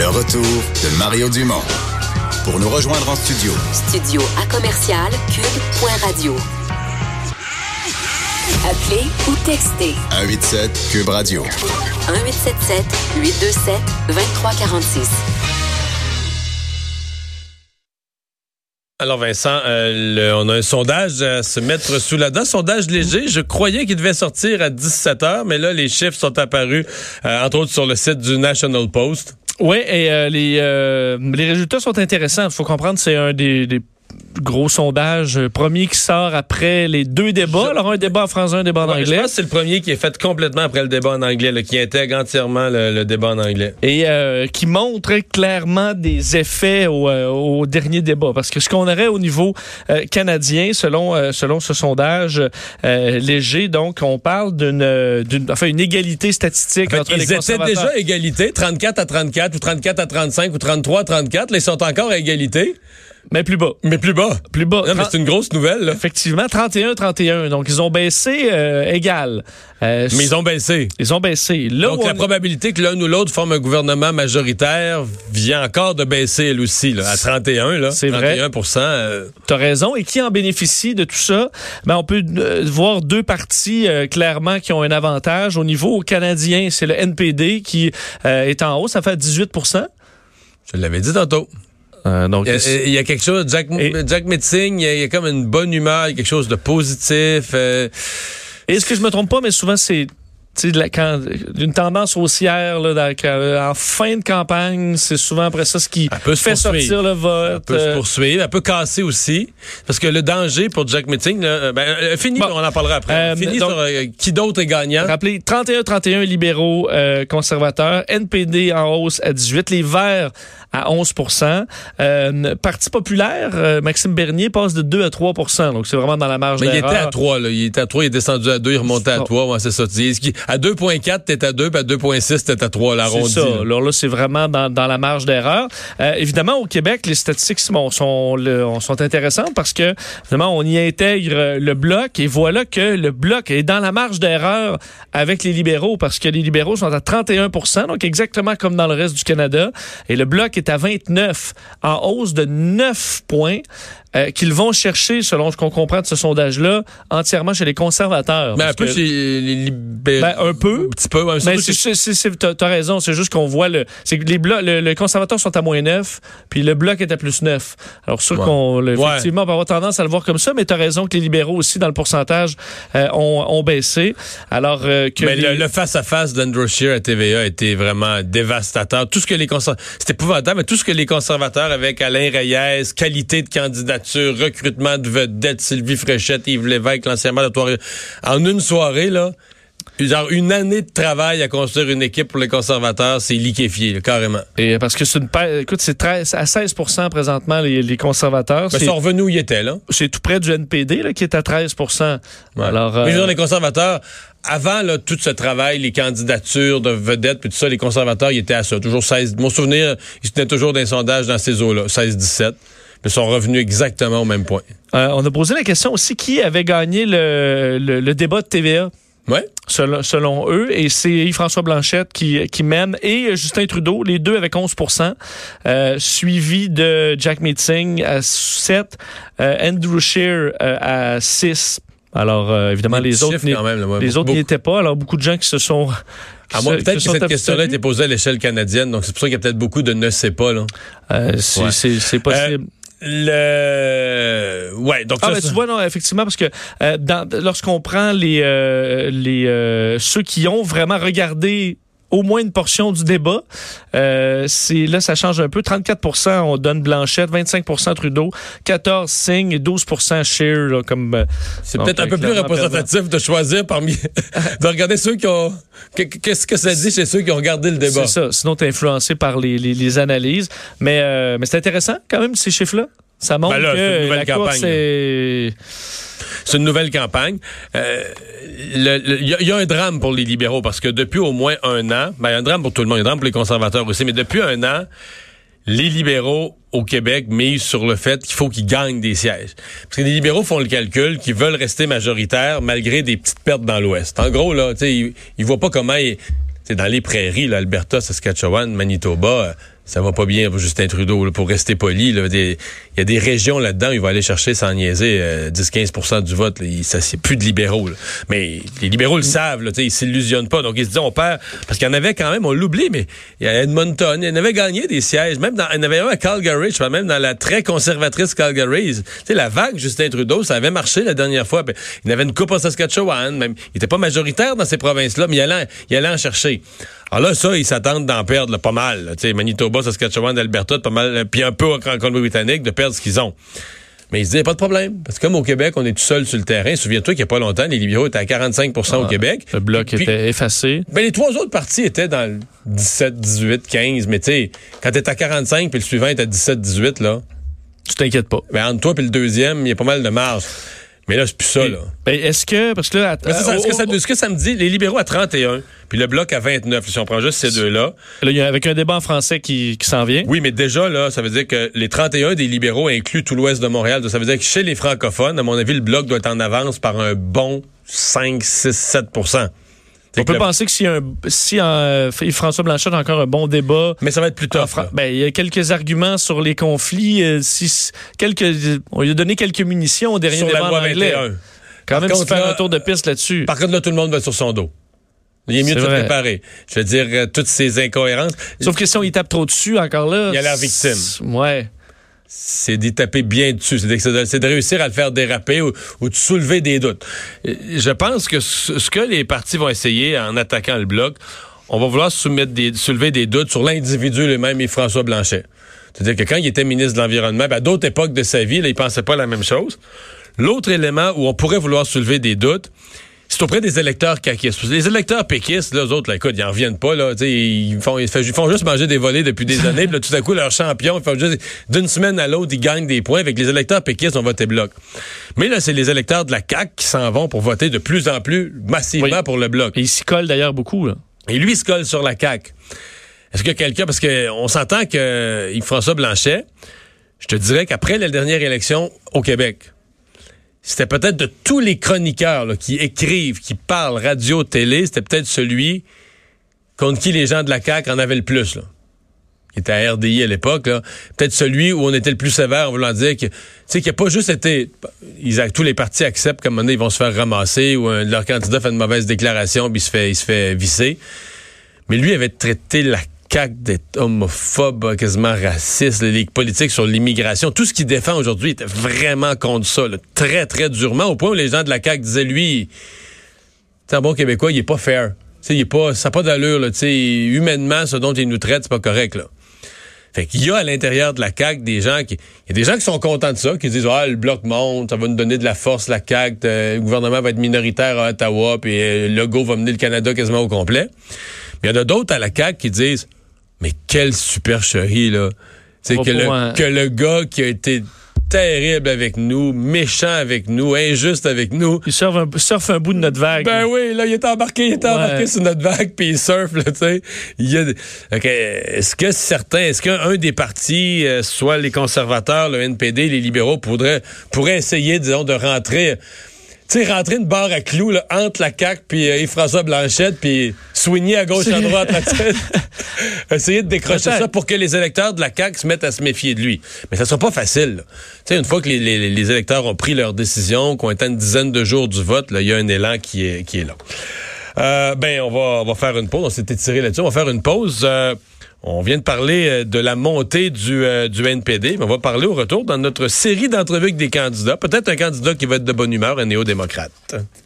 Le retour de Mario Dumont. Pour nous rejoindre en studio. Studio à commercial cube.radio. Appelez ou textez 187 Cube Radio. 1877 827 2346. Alors Vincent, euh, le- on a un sondage à se mettre sous la dent. Sondage léger. Je croyais qu'il devait sortir à 17 heures, mais là, les chiffres sont apparus, euh, entre autres sur le site du National Post. Oui, et euh, les, euh, les résultats sont intéressants. Faut comprendre c'est un des gros sondages euh, premiers qui sort après les deux débats. Je- Alors, un débat en français, un débat en Ouais, je anglais. pense que c'est le premier qui est fait complètement après le débat en anglais, là, qui intègre entièrement le, le débat en anglais. Et euh, qui montre clairement des effets au, euh, au dernier débat. Parce que ce qu'on aurait au niveau euh, canadien, selon, euh, selon ce sondage euh, léger, donc, on parle d'une, d'une enfin, une égalité statistique En fait, entre ils les étaient conservateurs. déjà égalité, 34 à 34 ou 34 à 35 ou 33 à 34. Là, ils sont encore à égalité, Mais plus bas. mais plus bas. Plus bas. Non, mais c'est une grosse nouvelle. là. Effectivement, 31-31. Donc, ils ont baissé euh, égal. Euh, Mais ils ont baissé. Ils ont baissé. Là Donc, la probabilité que l'un ou l'autre forme un gouvernement majoritaire vient encore de baisser, elle aussi, là, à 31. là. C'est vrai. 31 euh, T'as raison. Et qui en bénéficie de tout ça? Ben, on peut euh, voir deux partis clairement qui ont un avantage. Au niveau canadien, c'est le NPD qui est en hausse. Ça fait 18% Je l'avais dit tantôt. Euh, donc, Il y, a, il y a quelque chose, Jack, Et- Jack Metzing, il y, a, il y a comme une bonne humeur, il y a quelque chose de positif. euh, Est-ce que je me trompe pas, mais souvent c'est quand, une tendance haussière là, dans- quand- en fin de campagne, c'est souvent après ça ce qui peut fait sortir le vote. Elle peut se euh, poursuivre, elle peut casser aussi. Parce que le danger pour Jack Metzing, là, euh, ben, euh, fini, Bon. on en parlera après. Euh, fini donc- sur euh, qui d'autre est gagnant? Rappelez, 31-31 libéraux euh, conservateurs, NPD en hausse à 18, les Verts à 11% euh, Parti populaire, euh, Maxime Bernier passe de 2 à 3% donc c'est vraiment dans la marge Mais il était à 3, là. Il était à 3, il est descendu à 2, il remontait à Oh. 3. Ouais, c'est ça. À 2.4, t'es à 2, puis à 2.6, t'es à 3, l'arrondi. C'est ça. Alors là, c'est vraiment dans, dans la marge d'erreur. Euh, évidemment, au Québec, les statistiques sont, sont, sont intéressantes parce que, évidemment, on y intègre le bloc et voilà que le bloc est dans la marge d'erreur avec les libéraux parce que les libéraux sont à 31% donc exactement comme dans le reste du Canada. Et le bloc est à 29, en hausse de 9 points. Euh, qu'ils vont chercher, selon ce qu'on comprend de ce sondage-là, entièrement chez les conservateurs. Mais un peu que- les libéraux. Ben, un peu. Un petit peu. ouais, mais surtout c'est, chez- c'est, c'est- t'as, raison, c'est juste qu'on voit le, c'est que les blocs, le, le conservateur sont à moins 9, puis le bloc est à plus 9. Alors, sûr Ouais. qu'on, le- Ouais. effectivement, on va avoir tendance à le voir comme ça, mais t'as raison que les libéraux aussi, dans le pourcentage, euh, ont, ont baissé. Alors, euh, que Mais les- le, le face-à-face d'Andrew Scheer à TVA a été vraiment dévastateur. Tout ce que les conservateurs... C'était épouvantable, mais tout ce que les conservateurs avec Alain Reyes, qualité de candidature, recrutement de vedettes, Sylvie Fréchette, Yves Lévesque, l'ancien maire de Trois-Rivières, en une soirée, là, genre une année de travail à construire une équipe pour les conservateurs, c'est liquéfié, là, carrément. et parce que c'est une, pa- écoute, c'est 13, à 16% présentement, les, les conservateurs. Mais ils sont revenus où ils étaient, là. c'est tout près du NPD, là, qui est à 13 Alors, Mais je veux euh, dire, les conservateurs, avant là, tout ce travail, les candidatures de vedettes, puis tout ça, les conservateurs, ils étaient à ça. Toujours 16. Mon souvenir, ils tenaient toujours des sondages dans ces eaux-là, 16-17. Mais sont revenus exactement au même point. euh, on a posé la question aussi qui avait gagné le, le, le débat de TVA. Ouais. selon, selon eux. Et c'est Yves-François Blanchette qui, qui mène et Justin Trudeau, les deux avec 11% euh, suivi de Jack Meeting à 7, euh, Andrew Scheer euh, à 6. Alors, euh, évidemment, les autres, même, ouais. les autres n'y étaient pas. Alors, beaucoup de gens qui se sont... À moi, peut-être que cette question-là a été posée à l'échelle canadienne, donc c'est pour ça qu'il y a peut-être beaucoup de ne sais pas, là. Euh, c'est Ouais. c'est possible. Le. Ouais, donc Ah, ça, ben, tu vois, non, effectivement, parce que euh, lorsqu'on prend les, euh, les euh, ceux qui ont vraiment regardé au moins une portion du débat, euh, c'est là, ça change un peu. 34% on donne Blanchette, 25% Trudeau, 14 Singh et 12 Scheer, là, comme... euh, c'est peut-être un peu plus représentatif de choisir parmi. de regarder ceux qui ont. que- que- Qu'est-ce que ça dit chez ceux qui ont regardé le débat? C'est ça. Sinon, tu es influencé par les, les, les analyses. Mais, euh, mais c'est intéressant, quand même, ces chiffres-là. Ça montre Ben là, c'est une que la course campagne, là. Est... C'est une nouvelle campagne. Euh, Il y, a- il y a un drame pour les libéraux parce que depuis au moins un an, ben, y un drame pour tout le monde, un drame pour les conservateurs aussi, mais depuis un an, les libéraux au Québec misent sur le fait qu'il faut qu'ils gagnent des sièges. Parce que les libéraux font le calcul qu'ils veulent rester majoritaires malgré des petites pertes dans l'Ouest. En gros, là, ils, ils voient pas comment... ils- dans les prairies, là, Alberta, Saskatchewan, Manitoba, euh, ça va pas bien pour Justin Trudeau, là, pour rester poli. Il y a des régions là-dedans il va aller chercher sans niaiser euh, 10-15% du vote. là. Il- ça, c'est plus de libéraux. là. Mais les libéraux le savent, là, ils s'illusionnent pas. Donc ils se disent, on perd. Parce qu'il y en avait quand même, on l'oublie, mais il y a Edmonton, il y en avait gagné des sièges. Même dans, il y en avait un à Calgary, je crois, même dans la très conservatrice Calgary. Sais, la vague Justin Trudeau, ça avait marché la dernière fois. Ben, il avait une coupe à Saskatchewan, même. Il était pas majoritaire dans ces provinces-là, mais il allait, il allait en chercher. Alors là, ça, ils s'attendent d'en perdre là, pas mal. sais, Manitoba, Saskatchewan, Alberta, pas mal, euh, puis un peu en Colombie-Britannique, de perdre ce qu'ils ont. Mais ils se disaient, pas de problème. Parce que comme au Québec, on est tout seul sur le terrain. Souviens-toi qu'il n'y a pas longtemps, les libéraux étaient à 45% au Québec. Le bloc Puis- était effacé. ben, les trois autres partis étaient dans le 17, 18, 15. Mais tu sais, quand t'es à 45 puis le suivant est à 17, 18, là, Tu t'inquiètes pas. ben, entre toi et le deuxième, il y a pas mal de marge. Mais là, c'est plus ça, là. Ben, est-ce que, parce que là, Mais c'est ça, euh, ce, que ça, ce que ça me dit, les libéraux à 31, puis le bloc à 29, si on prend juste ces deux-là. là, il y a- avec un débat en français qui, qui s'en vient. Oui, mais déjà, là, ça veut dire que les 31 des libéraux incluent tout l'ouest de Montréal. Ça veut dire que chez les francophones, à mon avis, le bloc doit être en avance par un bon 5, 6, 7 C'est On peut le- penser que si, un, si euh, François Blanchet a encore un bon débat, Mais ça va être plus tough. Ben, il y a quelques arguments sur les conflits. euh, si, quelques, on lui a donné quelques munitions au dernier Sur débat la en loi anglais. 21. Quand Par même, contre, se faire là, un tour de piste là-dessus. Par contre, là, tout le monde va sur son dos. Il est mieux de se préparer. Je veux dire, euh, toutes ces incohérences, Sauf que si on y tape trop dessus, encore là. Il a l'air victime. Ouais. C'est d'y taper bien dessus. C'est de, de- réussir à le faire déraper ou, de soulever des doutes. Euh, Je pense que ce, que les partis vont essayer en attaquant le bloc, on va vouloir soulever des doutes sur l'individu lui-même et François Blanchet. C'est-à-dire que quand il était ministre de l'Environnement, ben, à d'autres époques de sa vie, il pensait pas la même chose. L'autre élément où on pourrait vouloir soulever des doutes, c'est auprès des électeurs caquistes. Les électeurs péquistes, là, eux autres, là, écoute, ils en reviennent pas, là. Ils font, ils font- ils juste manger des volets depuis des années. Puis là, tout à coup, leur champion, ils font juste, d'une semaine à l'autre, ils gagnent des points. Avec les électeurs péquistes ont voté bloc. Mais là, c'est les électeurs de la CAQ qui s'en vont pour voter de plus en plus massivement Oui. pour le bloc. Et il s'y colle d'ailleurs beaucoup. Là. Et lui, il se colle sur la CAQ. Est-ce que quelqu'un, parce qu'on s'entend que Yves-François Blanchet, je te dirais qu'après la dernière élection au Québec, c'était peut-être de tous les chroniqueurs qui écrivent, qui parlent radio, télé, c'était peut-être celui contre qui les gens de la CAQ en avaient le plus. Là. Qui était à RDI à l'époque, peut-être celui où on était le plus sévère en voulant dire que, tu sais, qu'il n'a pas juste été, ils, a- tous les partis acceptent qu'à un moment donné, ils vont se faire ramasser ou un de leurs candidats fait une mauvaise déclaration puis il se fait, il se fait visser. Mais lui avait traité la CAQ d'être homophobe, quasiment raciste, les politiques sur l'immigration. Tout ce qu'il défend aujourd'hui était vraiment contre ça, très, très durement, au point où les gens de la CAQ disaient, lui, c'est un bon Québécois, il est pas fair. Tu sais, il est pas, ça n'a pas d'allure. Tu sais, humainement, ce dont il nous traite, c'est pas correct, là. Fait qu'il y a à l'intérieur de la CAQ des gens qui. Il y a des gens qui sont contents de ça, qui disent Ah, le bloc monte, ça va nous donner de la force, la CAQ, euh, le gouvernement va être minoritaire à Ottawa, puis euh, le go va mener le Canada quasiment au complet. Mais il y en a d'autres à la CAQ qui disent Mais quelle supercherie, là. On que le, que le gars qui a été terrible avec nous, méchant avec nous, injuste avec nous, Il surfe un, surfe un bout de notre vague. ben oui, là, il est embarqué, il est Ouais. embarqué sur notre vague, puis il surfe, là, tu sais. Il y a... des- Ok, Est-ce que certains, est-ce qu'un un des partis, euh, soit les conservateurs, le NPD, les libéraux, pourraient, pourraient essayer, disons, de rentrer, tu sais, rentrer une barre à clous, là, entre la CAQ puis euh, Yves-François Blanchette, puis soigner à gauche, à droite, sais. Essayer de décrocher ça pour que les électeurs de la CAQ se mettent à se méfier de lui. Mais ça sera pas facile, là. Tu sais, une fois que les, les- les électeurs ont pris leur décision, qu'on est à une dizaine de jours du vote, là, il y a un élan qui est, qui est là. Euh, ben, on va, on va faire une pause. On s'était tiré là-dessus. On va faire une pause. Euh, on vient de parler euh, de la montée du, euh, du NPD, mais on va parler au retour dans notre série d'entrevues avec des candidats. Peut-être un candidat qui va être de bonne humeur, un néo-démocrate.